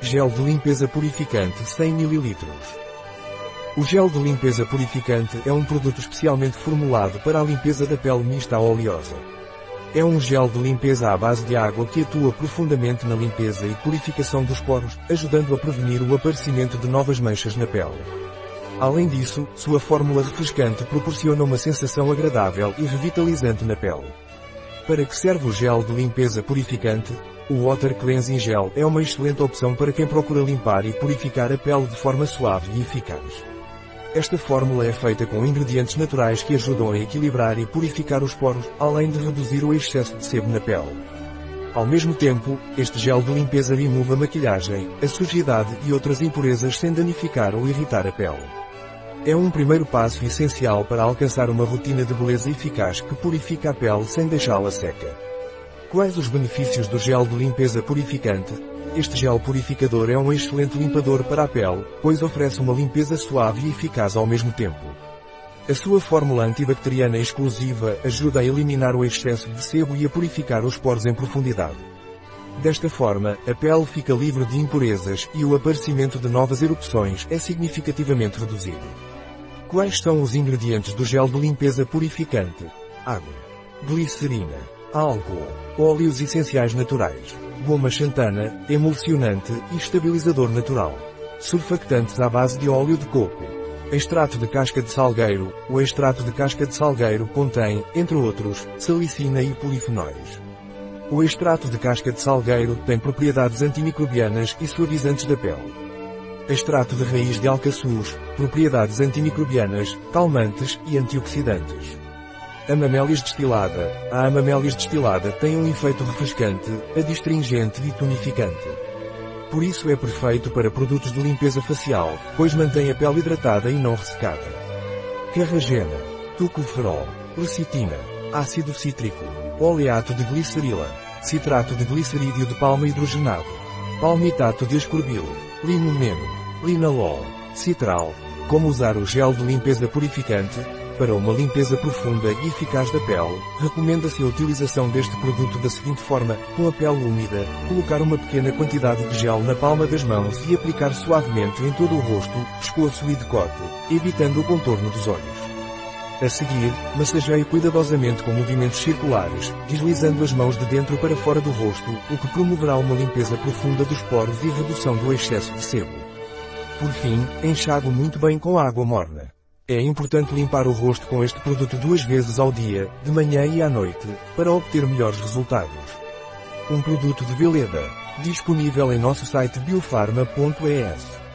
Gel de limpeza purificante 100 ml. O gel de limpeza purificante é um produto especialmente formulado para a limpeza da pele mista oleosa. É um gel de limpeza à base de água que atua profundamente na limpeza e purificação dos poros, ajudando a prevenir o aparecimento de novas manchas na pele. Além disso, sua fórmula refrescante proporciona uma sensação agradável e revitalizante na pele. Para que serve o gel de limpeza purificante? O Water Cleansing Gel é uma excelente opção para quem procura limpar e purificar a pele de forma suave e eficaz. Esta fórmula é feita com ingredientes naturais que ajudam a equilibrar e purificar os poros, além de reduzir o excesso de sebo na pele. Ao mesmo tempo, este gel de limpeza remove a maquilhagem, a sujidade e outras impurezas sem danificar ou irritar a pele. É um primeiro passo essencial para alcançar uma rotina de beleza eficaz que purifica a pele sem deixá-la seca. Quais os benefícios do gel de limpeza purificante? Este gel purificador é um excelente limpador para a pele, pois oferece uma limpeza suave e eficaz ao mesmo tempo. A sua fórmula antibacteriana exclusiva ajuda a eliminar o excesso de sebo e a purificar os poros em profundidade. Desta forma, a pele fica livre de impurezas e o aparecimento de novas erupções é significativamente reduzido. Quais são os ingredientes do gel de limpeza purificante? Água, glicerina, álcool, óleos essenciais naturais, goma xantana, emulsionante e estabilizador natural. Surfactantes à base de óleo de coco. Extrato de casca de salgueiro. O extrato de casca de salgueiro contém, entre outros, salicina e polifenóis. O extrato de casca de salgueiro tem propriedades antimicrobianas e suavizantes da pele. Extrato de raiz de alcaçuz, propriedades antimicrobianas, calmantes e antioxidantes. Amamélis destilada. A amamélis destilada tem um efeito refrescante, adstringente e tonificante. Por isso é perfeito para produtos de limpeza facial, pois mantém a pele hidratada e não ressecada. Carragena. Tucoferol. Lecitina. Ácido cítrico. Oleato de glicerila. Citrato de glicerídeo de palma hidrogenado. Palmitato de ascorbilo. Limomeno. Linalol. Citral. Como usar o gel de limpeza purificante? Para uma limpeza profunda e eficaz da pele, recomenda-se a utilização deste produto da seguinte forma, com a pele úmida, colocar uma pequena quantidade de gel na palma das mãos e aplicar suavemente em todo o rosto, pescoço e decote, evitando o contorno dos olhos. A seguir, massageie cuidadosamente com movimentos circulares, deslizando as mãos de dentro para fora do rosto, o que promoverá uma limpeza profunda dos poros e redução do excesso de sebo. Por fim, enxague muito bem com água morna. É importante limpar o rosto com este produto duas vezes ao dia, de manhã e à noite, para obter melhores resultados. Um produto de Veleda, disponível em nosso site biofarma.es.